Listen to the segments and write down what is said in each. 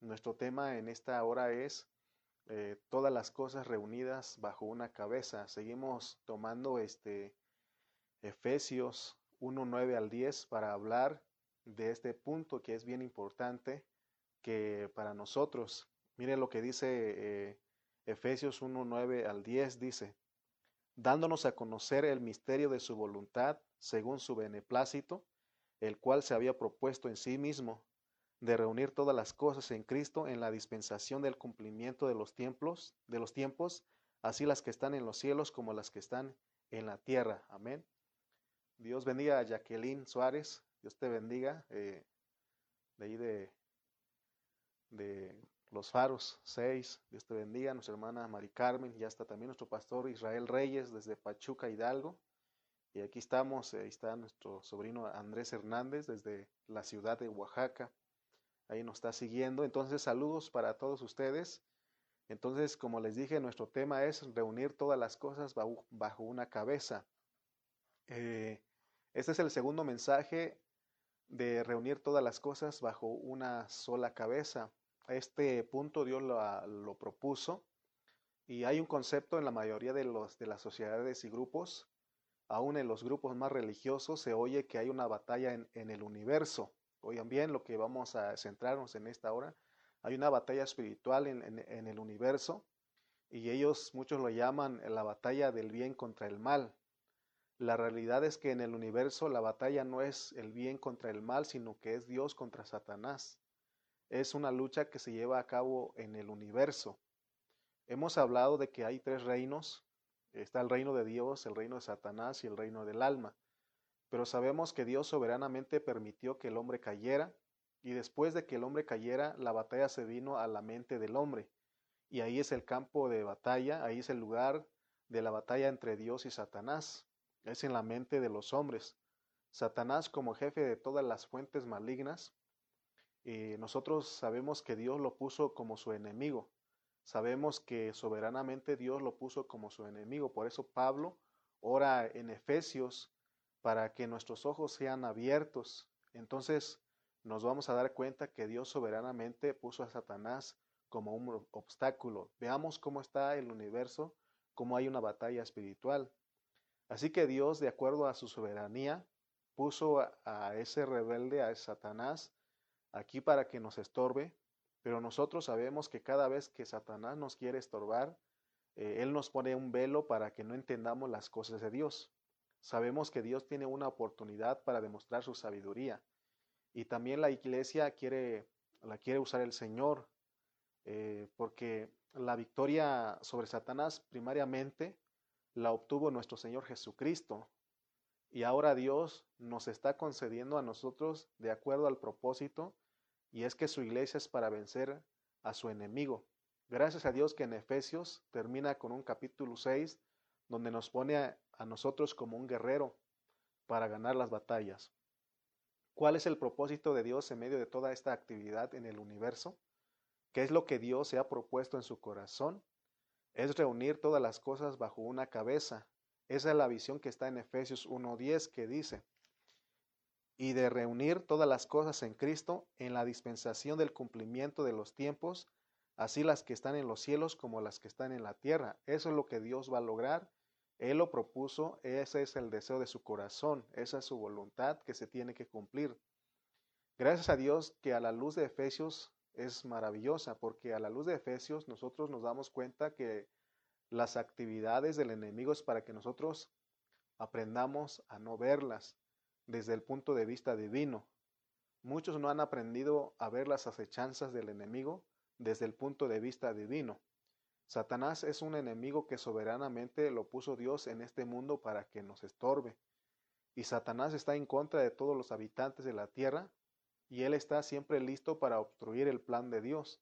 Nuestro tema en esta hora es eh, todas las cosas reunidas bajo una cabeza. Seguimos tomando este Efesios 1, 9 al 10 para hablar de este punto que es bien importante que para nosotros. Mire lo que dice eh, Efesios 1, 9 al 10, dice, dándonos a conocer el misterio de su voluntad según su beneplácito, el cual se había propuesto en sí mismo de reunir todas las cosas en Cristo en la dispensación del cumplimiento de los tiempos, de los tiempos, así las que están en los cielos como las que están en la tierra. Amén. Dios bendiga a Jacqueline Suárez, Dios te bendiga, eh, de ahí de, de los faros 6, Dios te bendiga, nuestra hermana Mari Carmen, ya está también nuestro pastor Israel Reyes desde Pachuca, Hidalgo. Y aquí estamos, ahí está nuestro sobrino Andrés Hernández desde la ciudad de Oaxaca. Ahí nos está siguiendo. Entonces, saludos para todos ustedes. Entonces, como les dije, nuestro tema es reunir todas las cosas bajo, una cabeza. Eh, este es el segundo mensaje de reunir todas las cosas bajo una sola cabeza. Este punto Dios lo, propuso y hay un concepto en la mayoría de, los, de las sociedades y grupos, aún en los grupos más religiosos, se oye que hay una batalla en, el universo. Oigan bien lo que vamos a centrarnos en esta hora. Hay una batalla espiritual en, el universo y ellos muchos lo llaman la batalla del bien contra el mal. La realidad es que en el universo la batalla no es el bien contra el mal, sino que es Dios contra Satanás. Es una lucha que se lleva a cabo en el universo. Hemos hablado de que hay tres reinos. Está el reino de Dios, el reino de Satanás y el reino del alma. Pero sabemos que Dios soberanamente permitió que el hombre cayera y después de que el hombre cayera, la batalla se vino a la mente del hombre. Y ahí es el campo de batalla, ahí es el lugar de la batalla entre Dios y Satanás es en la mente de los hombres. Satanás como jefe de todas las fuentes malignas, y nosotros sabemos que Dios lo puso como su enemigo. Sabemos que soberanamente Dios lo puso como su enemigo. Por eso Pablo ora en Efesios para que nuestros ojos sean abiertos. Entonces nos vamos a dar cuenta que Dios soberanamente puso a Satanás como un obstáculo. Veamos cómo está el universo, cómo hay una batalla espiritual. Así que Dios, de acuerdo a su soberanía, puso a, ese rebelde, a Satanás, aquí para que nos estorbe, pero nosotros sabemos que cada vez que Satanás nos quiere estorbar, eh, Él nos pone un velo para que no entendamos las cosas de Dios. Sabemos que Dios tiene una oportunidad para demostrar su sabiduría y también la iglesia quiere, la quiere usar el Señor, eh, porque la victoria sobre Satanás primariamente la obtuvo nuestro Señor Jesucristo. Y ahora Dios nos está concediendo a nosotros de acuerdo al propósito, y es que su iglesia es para vencer a su enemigo. Gracias a Dios que en Efesios termina con un capítulo 6 donde nos pone a, nosotros como un guerrero para ganar las batallas. ¿Cuál es el propósito de Dios en medio de toda esta actividad en el universo? ¿Qué es lo que Dios se ha propuesto en su corazón? es reunir todas las cosas bajo una cabeza. Esa es la visión que está en Efesios 1.10 que dice, y de reunir todas las cosas en Cristo en la dispensación del cumplimiento de los tiempos, así las que están en los cielos como las que están en la tierra. Eso es lo que Dios va a lograr. Él lo propuso, ese es el deseo de su corazón, esa es su voluntad que se tiene que cumplir. Gracias a Dios que a la luz de Efesios es maravillosa porque a la luz de Efesios nosotros nos damos cuenta que las actividades del enemigo es para que nosotros aprendamos a no verlas desde el punto de vista divino. Muchos no han aprendido a ver las acechanzas del enemigo desde el punto de vista divino. Satanás es un enemigo que soberanamente lo puso Dios en este mundo para que nos estorbe. Y Satanás está en contra de todos los habitantes de la tierra y Él está siempre listo para obstruir el plan de Dios.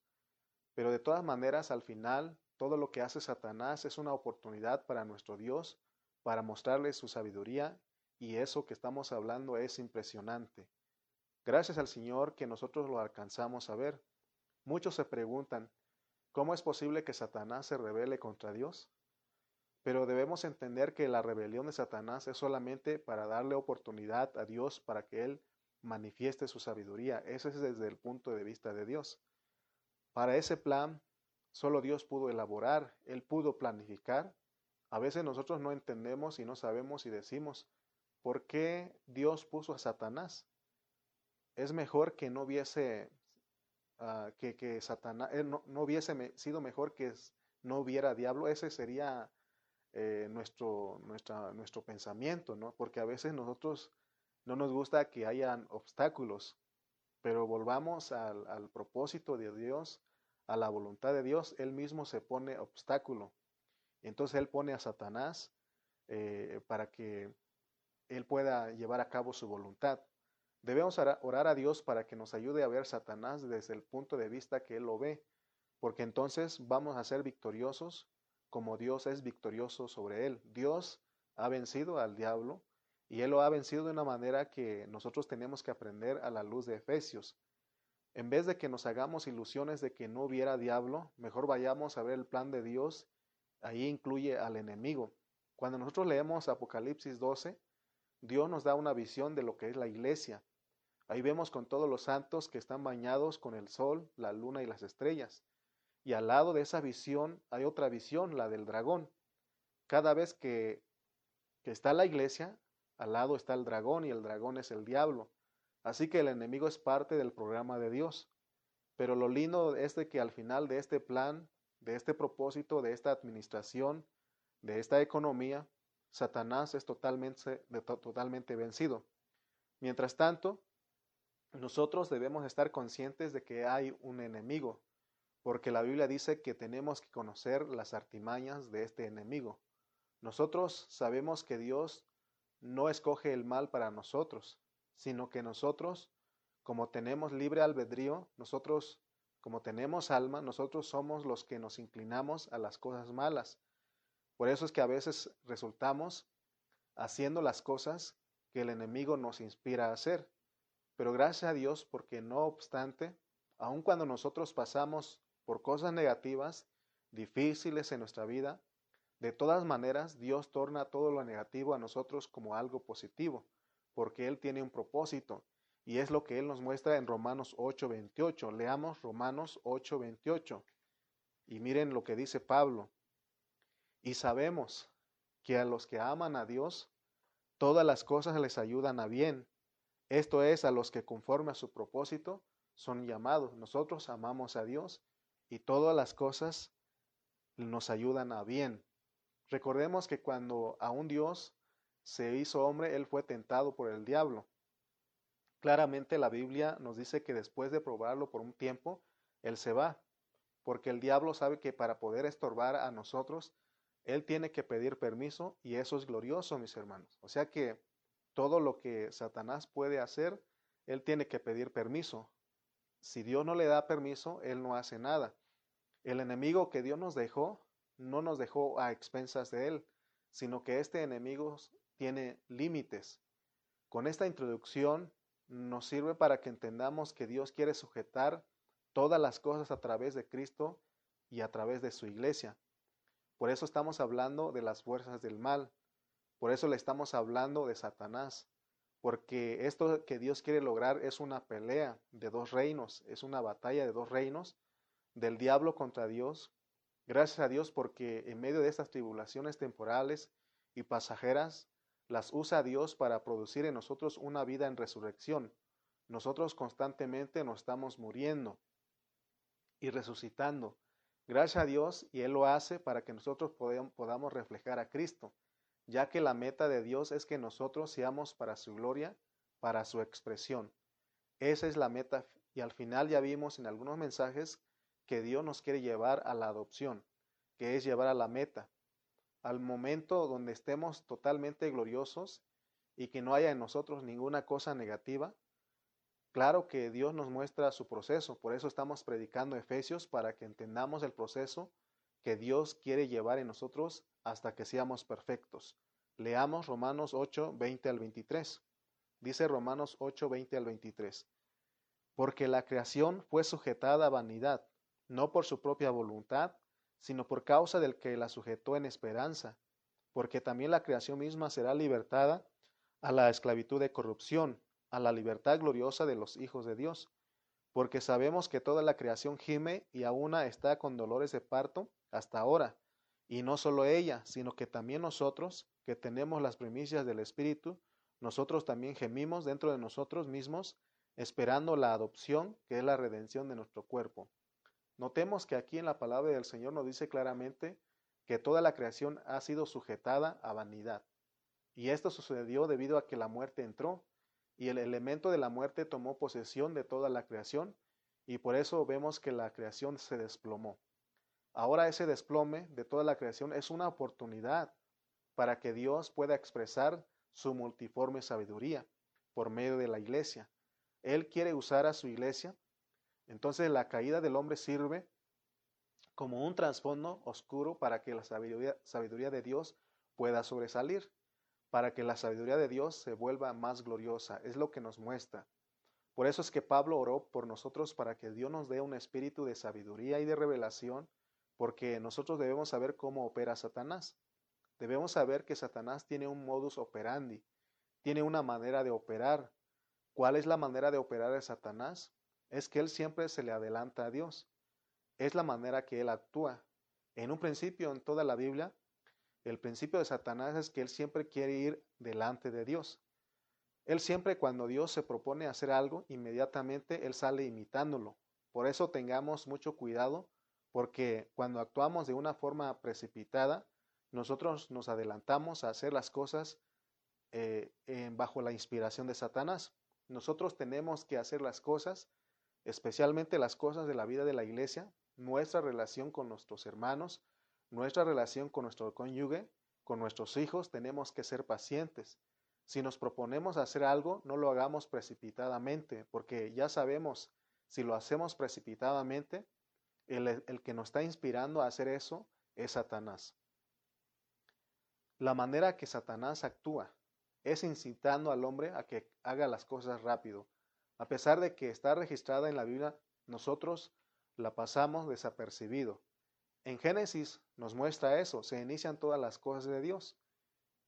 Pero de todas maneras, al final, todo lo que hace Satanás es una oportunidad para nuestro Dios, para mostrarle su sabiduría, y eso que estamos hablando es impresionante. Gracias al Señor que nosotros lo alcanzamos a ver. Muchos se preguntan, ¿cómo es posible que Satanás se rebele contra Dios? Pero debemos entender que la rebelión de Satanás es solamente para darle oportunidad a Dios para que Él manifieste su sabiduría. Eso es desde el punto de vista de Dios. para ese plan solo Dios pudo elaborar, Él pudo planificar. A veces nosotros no entendemos y no sabemos y decimos, ¿por qué Dios puso a Satanás? Es mejor que no hubiese, ah, que, Satanás, eh, no, hubiese sido mejor que no hubiera diablo. Ese sería eh, nuestro, nuestra, nuestro pensamiento, ¿no? Porque a veces nosotros no nos gusta que hayan obstáculos, pero volvamos al, al propósito de Dios a la voluntad de Dios, Él mismo se pone obstáculo. Entonces Él pone a Satanás eh, para que Él pueda llevar a cabo su voluntad. Debemos orar a Dios para que nos ayude a ver Satanás desde el punto de vista que Él lo ve, porque entonces vamos a ser victoriosos como Dios es victorioso sobre Él. Dios ha vencido al diablo y Él lo ha vencido de una manera que nosotros tenemos que aprender a la luz de Efesios. En vez de que nos hagamos ilusiones de que no hubiera diablo, mejor vayamos a ver el plan de Dios. Ahí incluye al enemigo. Cuando nosotros leemos Apocalipsis 12, Dios nos da una visión de lo que es la iglesia. Ahí vemos con todos los santos que están bañados con el sol, la luna y las estrellas. Y al lado de esa visión hay otra visión, la del dragón. Cada vez que, que está la iglesia, al lado está el dragón y el dragón es el diablo. Así que el enemigo es parte del programa de Dios. Pero lo lindo es de que al final de este plan, de este propósito, de esta administración, de esta economía, Satanás es totalmente, totalmente vencido. Mientras tanto, nosotros debemos estar conscientes de que hay un enemigo, porque la Biblia dice que tenemos que conocer las artimañas de este enemigo. Nosotros sabemos que Dios no escoge el mal para nosotros, sino que nosotros, como tenemos libre albedrío, nosotros, como tenemos alma, nosotros somos los que nos inclinamos a las cosas malas. Por eso es que a veces resultamos haciendo las cosas que el enemigo nos inspira a hacer. Pero gracias a Dios porque no obstante, aun cuando nosotros pasamos por cosas negativas, difíciles en nuestra vida, de todas maneras Dios torna todo lo negativo a nosotros como algo positivo porque Él tiene un propósito. Y es lo que Él nos muestra en Romanos 8:28. Leamos Romanos 8:28. Y miren lo que dice Pablo. Y sabemos que a los que aman a Dios, todas las cosas les ayudan a bien. Esto es a los que conforme a su propósito son llamados. Nosotros amamos a Dios y todas las cosas nos ayudan a bien. Recordemos que cuando a un Dios se hizo hombre, él fue tentado por el diablo. Claramente la Biblia nos dice que después de probarlo por un tiempo, él se va, porque el diablo sabe que para poder estorbar a nosotros, él tiene que pedir permiso y eso es glorioso, mis hermanos. O sea que todo lo que Satanás puede hacer, él tiene que pedir permiso. Si Dios no le da permiso, él no hace nada. El enemigo que Dios nos dejó, no nos dejó a expensas de él, sino que este enemigo tiene límites. Con esta introducción nos sirve para que entendamos que Dios quiere sujetar todas las cosas a través de Cristo y a través de su iglesia. Por eso estamos hablando de las fuerzas del mal. Por eso le estamos hablando de Satanás. Porque esto que Dios quiere lograr es una pelea de dos reinos, es una batalla de dos reinos, del diablo contra Dios. Gracias a Dios porque en medio de estas tribulaciones temporales y pasajeras, las usa Dios para producir en nosotros una vida en resurrección. Nosotros constantemente nos estamos muriendo y resucitando. Gracias a Dios y Él lo hace para que nosotros podamos reflejar a Cristo, ya que la meta de Dios es que nosotros seamos para su gloria, para su expresión. Esa es la meta y al final ya vimos en algunos mensajes que Dios nos quiere llevar a la adopción, que es llevar a la meta al momento donde estemos totalmente gloriosos y que no haya en nosotros ninguna cosa negativa, claro que Dios nos muestra su proceso, por eso estamos predicando Efesios para que entendamos el proceso que Dios quiere llevar en nosotros hasta que seamos perfectos. Leamos Romanos 8, 20 al 23. Dice Romanos 8, 20 al 23. Porque la creación fue sujetada a vanidad, no por su propia voluntad, sino por causa del que la sujetó en esperanza, porque también la creación misma será libertada a la esclavitud de corrupción, a la libertad gloriosa de los hijos de Dios. porque sabemos que toda la creación gime y aún está con dolores de parto hasta ahora. Y no solo ella, sino que también nosotros, que tenemos las primicias del Espíritu, nosotros también gemimos dentro de nosotros mismos, esperando la adopción, que es la redención de nuestro cuerpo. Notemos que aquí en la palabra del Señor nos dice claramente que toda la creación ha sido sujetada a vanidad. Y esto sucedió debido a que la muerte entró y el elemento de la muerte tomó posesión de toda la creación y por eso vemos que la creación se desplomó. Ahora ese desplome de toda la creación es una oportunidad para que Dios pueda expresar su multiforme sabiduría por medio de la iglesia. Él quiere usar a su iglesia. Entonces la caída del hombre sirve como un trasfondo oscuro para que la sabiduría, sabiduría de Dios pueda sobresalir para que la sabiduría de Dios se vuelva más gloriosa. Es lo que nos muestra. Por eso es que Pablo oró por nosotros para que Dios nos dé un espíritu de sabiduría y de revelación, porque nosotros debemos saber cómo opera Satanás. Debemos saber que Satanás tiene un modus operandi, tiene una manera de operar. ¿Cuál es la manera de operar de Satanás? Es que él siempre se le adelanta a Dios. Es la manera que él actúa. En un principio, en toda la Biblia, el principio de Satanás es que él siempre quiere ir delante de Dios. Él siempre cuando Dios se propone hacer algo, inmediatamente él sale imitándolo. Por eso tengamos mucho cuidado, porque cuando actuamos de una forma precipitada, nosotros nos adelantamos a hacer las cosas eh, bajo la inspiración de Satanás. Nosotros tenemos que hacer las cosas, especialmente las cosas de la vida de la iglesia, nuestra relación con nuestros hermanos, nuestra relación con nuestro cónyuge, con nuestros hijos, tenemos que ser pacientes. Si nos proponemos hacer algo, no lo hagamos precipitadamente, porque ya sabemos, si lo hacemos precipitadamente, el, el que nos está inspirando a hacer eso es Satanás. La manera que Satanás actúa es incitando al hombre a que haga las cosas rápido. A pesar de que está registrada en la Biblia, nosotros la pasamos desapercibido. En Génesis nos muestra eso, se inician todas las cosas de Dios.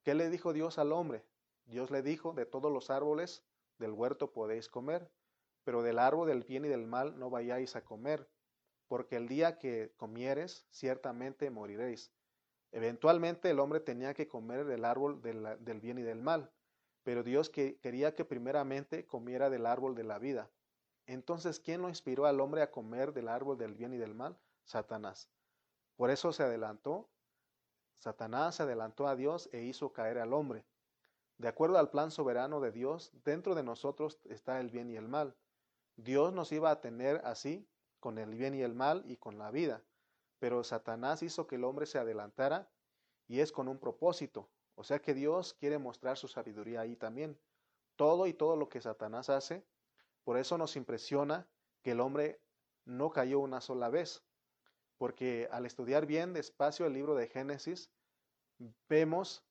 ¿Qué le dijo Dios al hombre? Dios le dijo, de todos los árboles del huerto podéis comer, pero del árbol del bien y del mal no vayáis a comer, porque el día que comieres, ciertamente moriréis. Eventualmente el hombre tenía que comer del árbol del, bien y del mal, pero Dios quería que primeramente comiera del árbol de la vida. Entonces, ¿quién lo inspiró al hombre a comer del árbol del bien y del mal? Satanás. Por eso se adelantó, Satanás se adelantó a Dios e hizo caer al hombre. De acuerdo al plan soberano de Dios, dentro de nosotros está el bien y el mal. Dios nos iba a tener así, con el bien y el mal y con la vida. Pero Satanás hizo que el hombre se adelantara y es con un propósito. O sea que Dios quiere mostrar su sabiduría ahí también. Todo y todo lo que Satanás hace, por eso nos impresiona que el hombre no cayó una sola vez porque al estudiar bien despacio el libro de Génesis, vemos,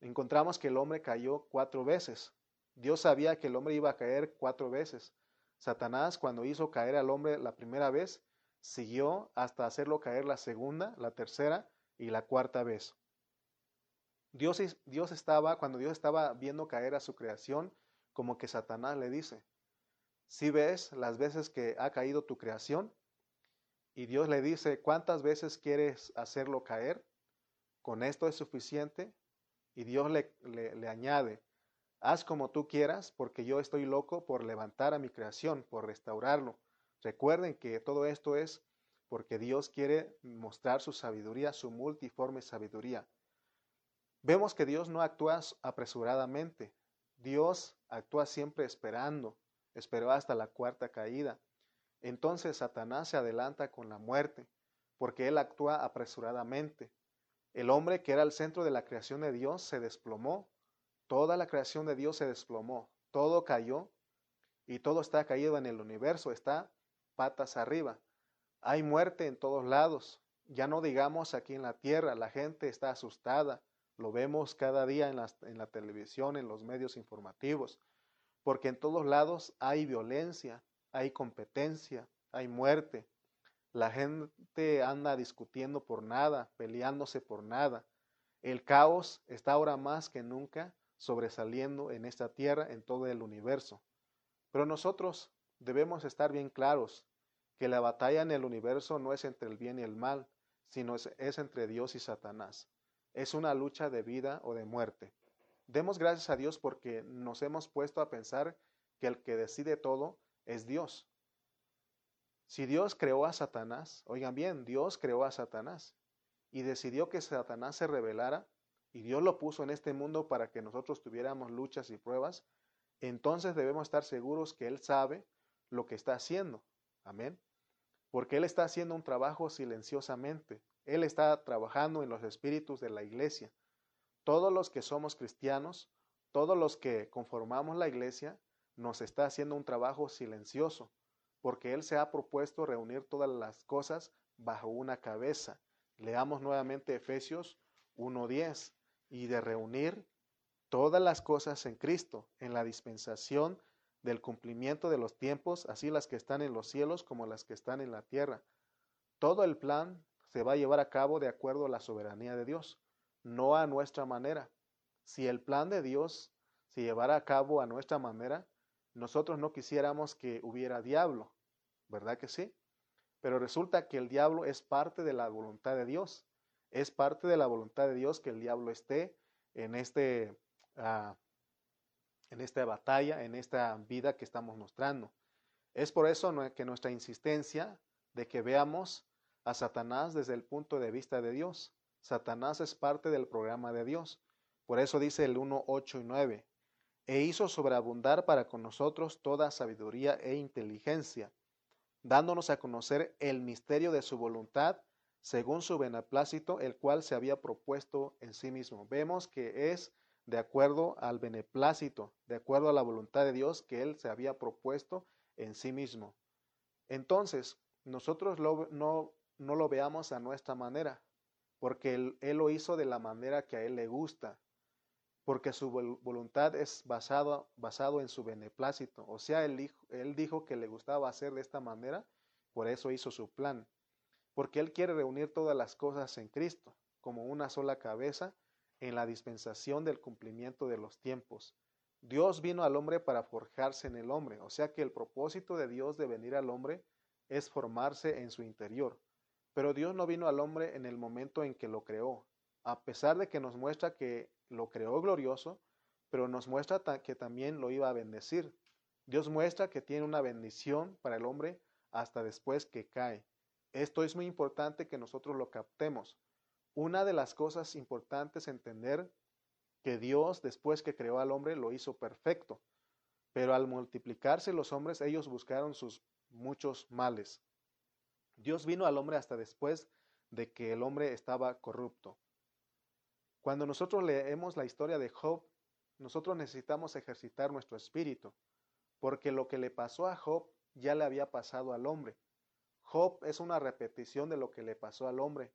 encontramos que el hombre cayó cuatro veces. Dios sabía que el hombre iba a caer cuatro veces. Satanás, cuando hizo caer al hombre la primera vez, siguió hasta hacerlo caer la segunda, la tercera y la cuarta vez. Dios, Dios estaba, cuando Dios estaba viendo caer a su creación, como que Satanás le dice, si ves las veces que ha caído tu creación, y Dios le dice, ¿cuántas veces quieres hacerlo caer? Con esto es suficiente. Y Dios le, le, añade, haz como tú quieras, porque yo estoy loco por levantar a mi creación, por restaurarlo. Recuerden que todo esto es porque Dios quiere mostrar su sabiduría, su multiforme sabiduría. Vemos que Dios no actúa apresuradamente. Dios actúa siempre esperando. Esperó hasta la cuarta caída. Entonces Satanás se adelanta con la muerte, porque él actúa apresuradamente. El hombre que era el centro de la creación de Dios se desplomó, toda la creación de Dios se desplomó, todo cayó y todo está caído en el universo, está patas arriba. Hay muerte en todos lados, ya no digamos aquí en la tierra, la gente está asustada, lo vemos cada día en la, en la televisión, en los medios informativos, porque en todos lados hay violencia, hay competencia, hay muerte. La gente anda discutiendo por nada, peleándose por nada. El caos está ahora más que nunca sobresaliendo en esta tierra, en todo el universo. Pero nosotros debemos estar bien claros que la batalla en el universo no es entre el bien y el mal, sino es, entre Dios y Satanás. Es una lucha de vida o de muerte. Demos gracias a Dios porque nos hemos puesto a pensar que el que decide todo es Dios. Si Dios creó a Satanás, oigan bien, Dios creó a Satanás y decidió que Satanás se rebelara y Dios lo puso en este mundo para que nosotros tuviéramos luchas y pruebas, entonces debemos estar seguros que Él sabe lo que está haciendo. Amén. Porque Él está haciendo un trabajo silenciosamente. Él está trabajando en los espíritus de la iglesia. Todos los que somos cristianos, todos los que conformamos la iglesia, nos está haciendo un trabajo silencioso, porque Él se ha propuesto reunir todas las cosas bajo una cabeza. Leamos nuevamente Efesios 1.10 y de reunir todas las cosas en Cristo, en la dispensación del cumplimiento de los tiempos, así las que están en los cielos como las que están en la tierra. Todo el plan se va a llevar a cabo de acuerdo a la soberanía de Dios, no a nuestra manera. Si el plan de Dios se llevara a cabo a nuestra manera, nosotros no quisiéramos que hubiera diablo, ¿verdad que sí? Pero resulta que el diablo es parte de la voluntad de Dios. Es parte de la voluntad de Dios que el diablo esté en este uh, en esta batalla, en esta vida que estamos mostrando. Es por eso que nuestra insistencia de que veamos a Satanás desde el punto de vista de Dios. Satanás es parte del programa de Dios. Por eso dice el 1, 8 y 9. E hizo sobreabundar para con nosotros toda sabiduría e inteligencia, dándonos a conocer el misterio de su voluntad, según su beneplácito, el cual se había propuesto en sí mismo. Vemos que es de acuerdo al beneplácito, de acuerdo a la voluntad de Dios que Él se había propuesto en sí mismo. Entonces, nosotros no, no lo veamos a nuestra manera, porque él, lo hizo de la manera que a Él le gusta, porque su voluntad es basado, basado en su beneplácito. O sea, él él dijo que le gustaba hacer de esta manera, por eso hizo su plan. Porque Él quiere reunir todas las cosas en Cristo, como una sola cabeza, en la dispensación del cumplimiento de los tiempos. Dios vino al hombre para forjarse en el hombre, o sea que el propósito de Dios de venir al hombre es formarse en su interior. Pero Dios no vino al hombre en el momento en que lo creó, a pesar de que nos muestra que lo creó glorioso, pero nos muestra que también lo iba a bendecir. Dios muestra que tiene una bendición para el hombre hasta después que cae. Esto es muy importante que nosotros lo captemos. Una de las cosas importantes entender que Dios, después que creó al hombre, lo hizo perfecto. Pero al multiplicarse los hombres, ellos buscaron sus muchos males. Dios vino al hombre hasta después de que el hombre estaba corrupto. Cuando nosotros leemos la historia de Job, nosotros necesitamos ejercitar nuestro espíritu, porque lo que le pasó a Job ya le había pasado al hombre. Job es una repetición de lo que le pasó al hombre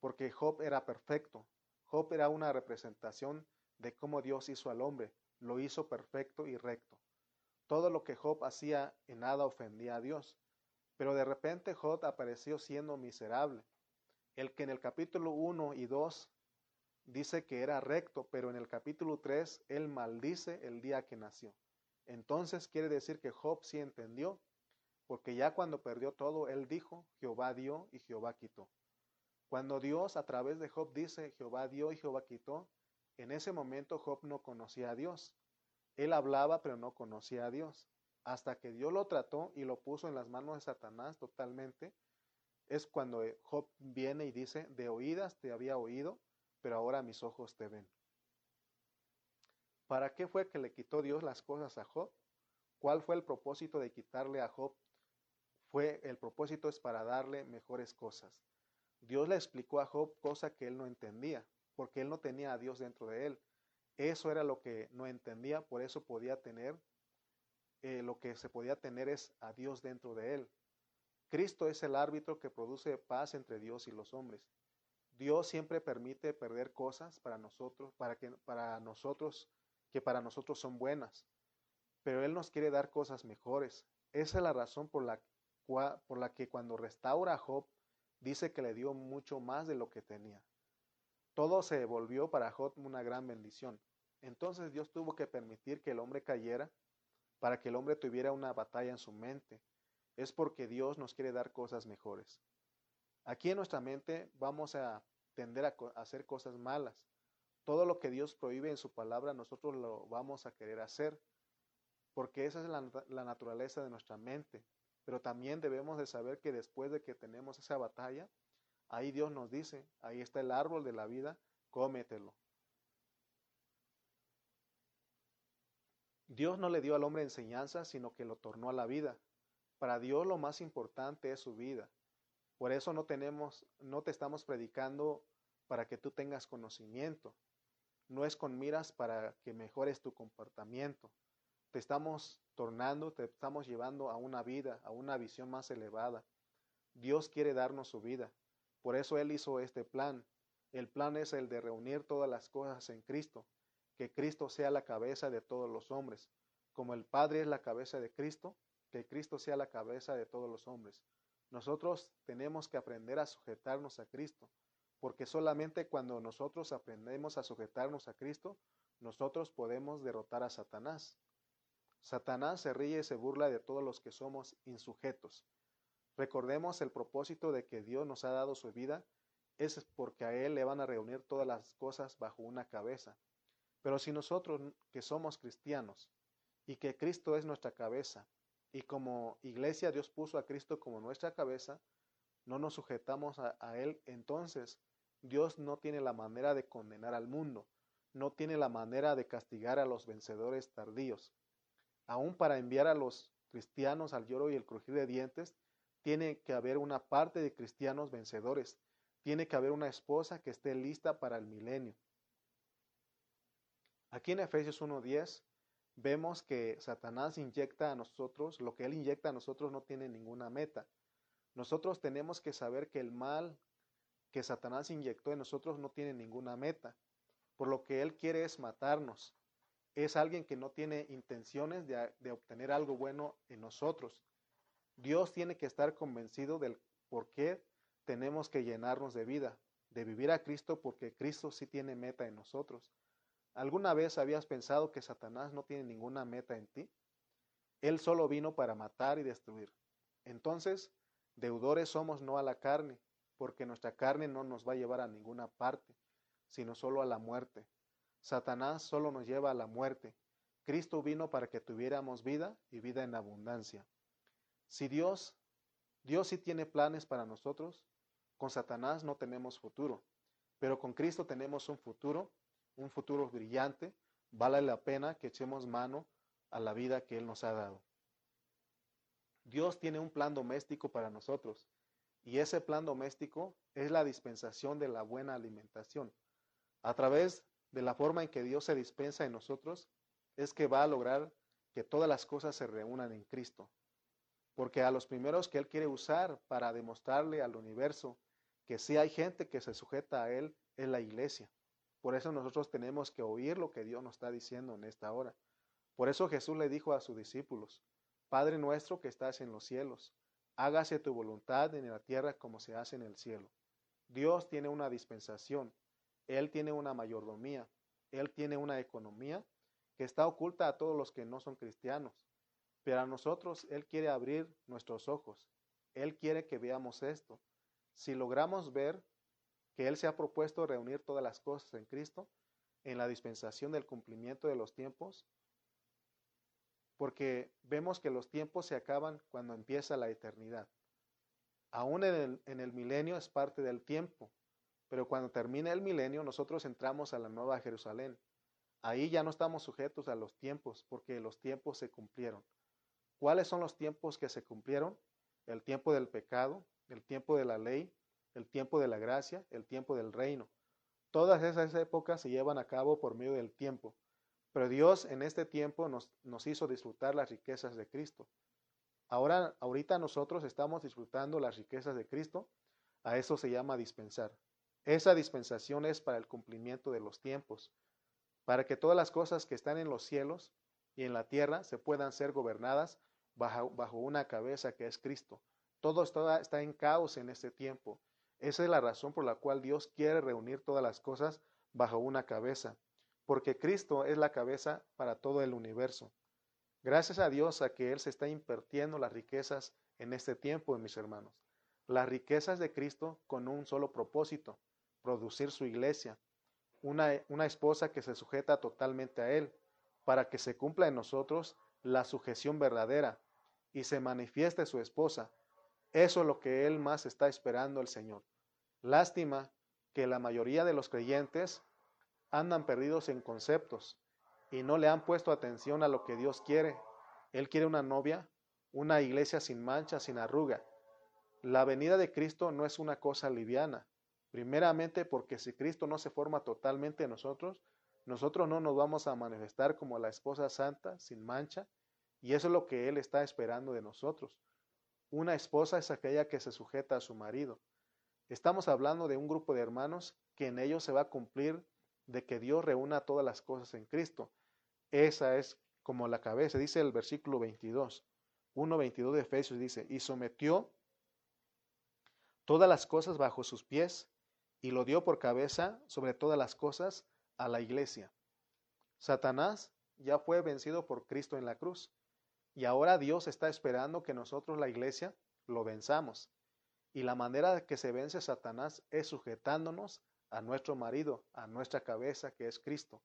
porque Job era perfecto. Job era una representación de cómo Dios hizo al hombre, lo hizo perfecto y recto. Todo lo que Job hacía en nada ofendía a Dios. Pero de repente Job apareció siendo miserable. El que en el capítulo 1 y 2 dice que era recto, pero en el capítulo 3 él maldice el día que nació. Entonces quiere decir que Job sí entendió, porque ya cuando perdió todo, él dijo, Jehová dio y Jehová quitó. Cuando Dios a través de Job dice, Jehová dio y Jehová quitó, en ese momento Job no conocía a Dios. Él hablaba pero no conocía a Dios. Hasta que Dios lo trató y lo puso en las manos de Satanás totalmente, es cuando Job viene y dice, de oídas te había oído, pero ahora mis ojos te ven. ¿Para qué fue que le quitó Dios las cosas a Job? ¿Cuál fue el propósito de quitarle a Job? Fue el propósito es para darle mejores cosas. Dios le explicó a Job cosa que él no entendía, porque él no tenía a Dios dentro de él. Eso era lo que no entendía, por eso podía tener, eh, lo que se podía tener es a Dios dentro de él. Cristo es el árbitro que produce paz entre Dios y los hombres. Dios siempre permite perder cosas para nosotros, para que para nosotros que para nosotros son buenas, pero él nos quiere dar cosas mejores. Esa es la razón por la, por la que cuando restaura a Job dice que le dio mucho más de lo que tenía. Todo se volvió para Job una gran bendición. Entonces Dios tuvo que permitir que el hombre cayera para que el hombre tuviera una batalla en su mente. Es porque Dios nos quiere dar cosas mejores. Aquí en nuestra mente vamos a tender a, hacer cosas malas. Todo lo que Dios prohíbe en su palabra, nosotros lo vamos a querer hacer, porque esa es la, la naturaleza de nuestra mente. Pero también debemos de saber que después de que tenemos esa batalla, ahí Dios nos dice, ahí está el árbol de la vida, cómetelo. Dios no le dio al hombre enseñanza, sino que lo tornó a la vida. Para Dios lo más importante es su vida. Por eso no tenemos, no te estamos predicando para que tú tengas conocimiento. No es con miras para que mejores tu comportamiento. Te estamos tornando, te estamos llevando a una vida, a una visión más elevada. Dios quiere darnos su vida. Por eso Él hizo este plan. El plan es el de reunir todas las cosas en Cristo, que Cristo sea la cabeza de todos los hombres. Como el Padre es la cabeza de Cristo, que Cristo sea la cabeza de todos los hombres. Nosotros tenemos que aprender a sujetarnos a Cristo, porque solamente cuando nosotros aprendemos a sujetarnos a Cristo, nosotros podemos derrotar a Satanás. Satanás se ríe y se burla de todos los que somos insujetos. Recordemos el propósito de que Dios nos ha dado su vida, es porque a Él le van a reunir todas las cosas bajo una cabeza. Pero si nosotros que somos cristianos y que Cristo es nuestra cabeza, y como iglesia Dios puso a Cristo como nuestra cabeza, no nos sujetamos a, a, Él, entonces Dios no tiene la manera de condenar al mundo, no tiene la manera de castigar a los vencedores tardíos aún para enviar a los cristianos al lloro y el crujir de dientes, tiene que haber una parte de cristianos vencedores, tiene que haber una esposa que esté lista para el milenio. Aquí en Efesios 1.10 vemos que Satanás inyecta a nosotros, lo que él inyecta a nosotros no tiene ninguna meta. Nosotros tenemos que saber que el mal que Satanás inyectó en nosotros no tiene ninguna meta. Por lo que él quiere es matarnos, es alguien que no tiene intenciones de, obtener algo bueno en nosotros. Dios tiene que estar convencido del por qué tenemos que llenarnos de vida, de vivir a Cristo porque Cristo sí tiene meta en nosotros. ¿Alguna vez habías pensado que Satanás no tiene ninguna meta en ti? Él solo vino para matar y destruir. Entonces, deudores somos no a la carne, porque nuestra carne no nos va a llevar a ninguna parte, sino solo a la muerte. Satanás solo nos lleva a la muerte. Cristo vino para que tuviéramos vida y vida en abundancia. Si Dios, Dios sí tiene planes para nosotros, con Satanás no tenemos futuro, pero con Cristo tenemos un futuro, un futuro brillante. Vale la pena que echemos mano a la vida que Él nos ha dado. Dios tiene un plan doméstico para nosotros y ese plan doméstico es la dispensación de la buena alimentación. A través de la forma en que Dios se dispensa en nosotros, es que va a lograr que todas las cosas se reúnan en Cristo. Porque a los primeros que Él quiere usar para demostrarle al universo que sí hay gente que se sujeta a Él es la iglesia. Por eso nosotros tenemos que oír lo que Dios nos está diciendo en esta hora. Por eso Jesús le dijo a sus discípulos, Padre nuestro que estás en los cielos, hágase tu voluntad en la tierra como se hace en el cielo. Dios tiene una dispensación él tiene una mayordomía, Él tiene una economía que está oculta a todos los que no son cristianos. Pero a nosotros Él quiere abrir nuestros ojos. Él quiere que veamos esto. Si logramos ver que Él se ha propuesto reunir todas las cosas en Cristo, en la dispensación del cumplimiento de los tiempos, porque vemos que los tiempos se acaban cuando empieza la eternidad. Aún en el, en el milenio es parte del tiempo, pero cuando termine el milenio, nosotros entramos a la nueva Jerusalén. Ahí ya no estamos sujetos a los tiempos, porque los tiempos se cumplieron. ¿Cuáles son los tiempos que se cumplieron? El tiempo del pecado, el tiempo de la ley, el tiempo de la gracia, el tiempo del reino. Todas esas épocas se llevan a cabo por medio del tiempo. Pero Dios en este tiempo nos, hizo disfrutar las riquezas de Cristo. Ahora, ahorita nosotros estamos disfrutando las riquezas de Cristo. A eso se llama dispensar. Esa dispensación es para el cumplimiento de los tiempos, para que todas las cosas que están en los cielos y en la tierra se puedan ser gobernadas bajo, bajo una cabeza que es Cristo. Todo está, está en caos en este tiempo. Esa es la razón por la cual Dios quiere reunir todas las cosas bajo una cabeza, porque Cristo es la cabeza para todo el universo. Gracias a Dios a que Él se está invirtiendo las riquezas en este tiempo, mis hermanos. Las riquezas de Cristo con un solo propósito, producir su iglesia, una, una esposa que se sujeta totalmente a Él, para que se cumpla en nosotros la sujeción verdadera y se manifieste su esposa. Eso es lo que Él más está esperando el Señor. Lástima que la mayoría de los creyentes andan perdidos en conceptos y no le han puesto atención a lo que Dios quiere. Él quiere una novia, una iglesia sin mancha, sin arruga. La venida de Cristo no es una cosa liviana. Primeramente porque si Cristo no se forma totalmente en nosotros, nosotros no nos vamos a manifestar como la esposa santa, sin mancha, y eso es lo que Él está esperando de nosotros. Una esposa es aquella que se sujeta a su marido. Estamos hablando de un grupo de hermanos que en ellos se va a cumplir de que Dios reúna todas las cosas en Cristo. Esa es como la cabeza, dice el versículo 22, 1.22 de Efesios, dice, y sometió todas las cosas bajo sus pies y lo dio por cabeza sobre todas las cosas a la iglesia. Satanás ya fue vencido por Cristo en la cruz y ahora Dios está esperando que nosotros, la iglesia, lo venzamos. Y la manera de que se vence Satanás es sujetándonos a nuestro marido, a nuestra cabeza que es Cristo.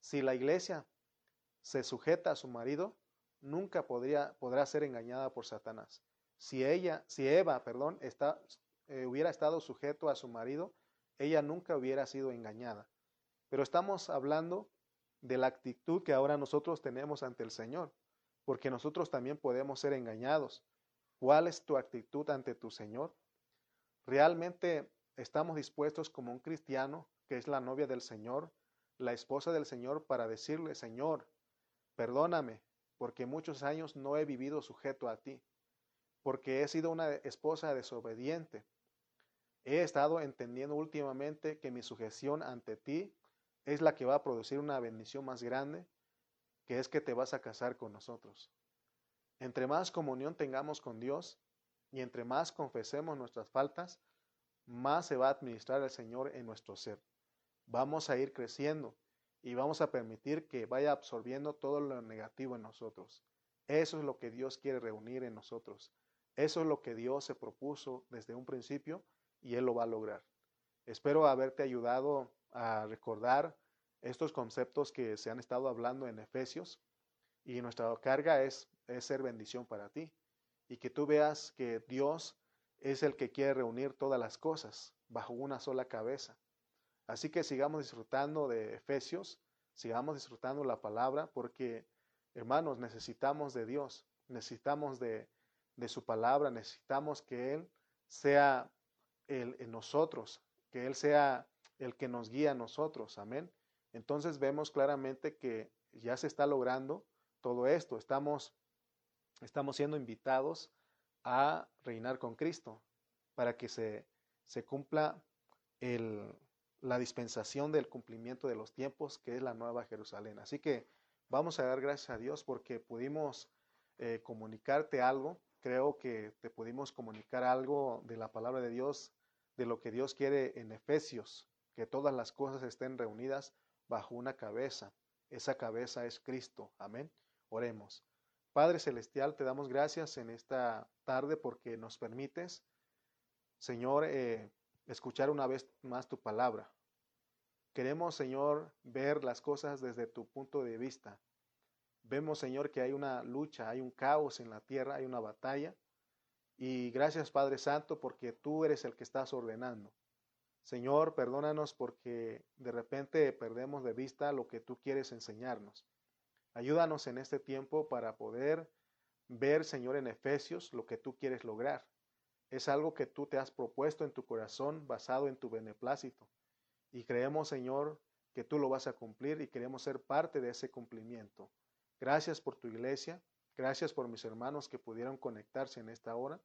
Si la iglesia se sujeta a su marido, nunca podría, podrá ser engañada por Satanás. Si ella, si Eva, perdón, está, eh, hubiera estado sujeto a su marido, ella nunca hubiera sido engañada. Pero estamos hablando de la actitud que ahora nosotros tenemos ante el Señor, porque nosotros también podemos ser engañados. ¿Cuál es tu actitud ante tu Señor? ¿Realmente estamos dispuestos como un cristiano, que es la novia del Señor, la esposa del Señor, para decirle, Señor, perdóname, porque muchos años no he vivido sujeto a ti, porque he sido una esposa desobediente. He estado entendiendo últimamente que mi sujeción ante ti es la que va a producir una bendición más grande, que es que te vas a casar con nosotros. Entre más comunión tengamos con Dios y entre más confesemos nuestras faltas, más se va a administrar el Señor en nuestro ser. Vamos a ir creciendo y vamos a permitir que vaya absorbiendo todo lo negativo en nosotros. Eso es lo que Dios quiere reunir en nosotros. Eso es lo que Dios se propuso desde un principio y Él lo va a lograr. Espero haberte ayudado a recordar estos conceptos que se han estado hablando en Efesios y nuestra carga es, ser bendición para ti y que tú veas que Dios es el que quiere reunir todas las cosas bajo una sola cabeza. Así que sigamos disfrutando de Efesios, sigamos disfrutando la palabra, porque hermanos, necesitamos de Dios, necesitamos de, de su palabra, necesitamos que Él sea el, en nosotros, que Él sea el que nos guía a nosotros, amén. Entonces vemos claramente que ya se está logrando todo esto, estamos, estamos siendo invitados a reinar con Cristo para que se, se cumpla el, la dispensación del cumplimiento de los tiempos, que es la nueva Jerusalén. Así que vamos a dar gracias a Dios porque pudimos eh, comunicarte algo. Creo que te pudimos comunicar algo de la palabra de Dios, de lo que Dios quiere en Efesios, que todas las cosas estén reunidas bajo una cabeza. Esa cabeza es Cristo. Amén. Oremos. Padre Celestial, te damos gracias en esta tarde porque nos permites, Señor, eh, escuchar una vez más tu palabra. Queremos, Señor, ver las cosas desde tu punto de vista. Vemos, Señor, que hay una lucha, hay un caos en la tierra, hay una batalla. Y gracias, Padre Santo, porque tú eres el que estás ordenando. Señor, perdónanos porque de repente perdemos de vista lo que tú quieres enseñarnos. Ayúdanos en este tiempo para poder ver, Señor, en Efesios lo que tú quieres lograr. Es algo que tú te has propuesto en tu corazón basado en tu beneplácito. Y creemos, Señor, que tú lo vas a cumplir y queremos ser parte de ese cumplimiento. Gracias por tu iglesia. Gracias por mis hermanos que pudieron conectarse en esta hora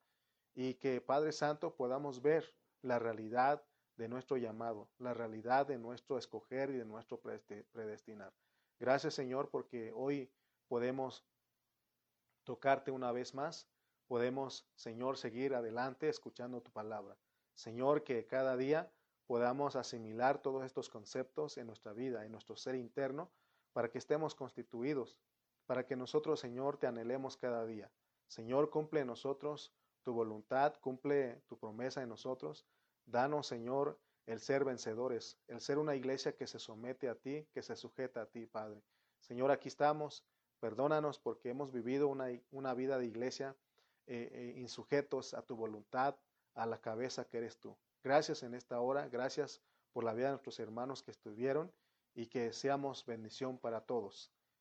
y que, Padre Santo, podamos ver la realidad de nuestro llamado, la realidad de nuestro escoger y de nuestro predestinar. Gracias, Señor, porque hoy podemos tocarte una vez más podemos, Señor, seguir adelante escuchando tu palabra. Señor, que cada día podamos asimilar todos estos conceptos en nuestra vida, en nuestro ser interno, para que estemos constituidos para que nosotros, Señor, te anhelemos cada día. Señor, cumple en nosotros tu voluntad, cumple tu promesa en nosotros. Danos, Señor, el ser vencedores, el ser una iglesia que se somete a ti, que se sujeta a ti, Padre. Señor, aquí estamos. Perdónanos porque hemos vivido una, una vida de iglesia eh, eh, insujetos a tu voluntad, a la cabeza que eres tú. Gracias en esta hora, gracias por la vida de nuestros hermanos que estuvieron y que seamos bendición para todos.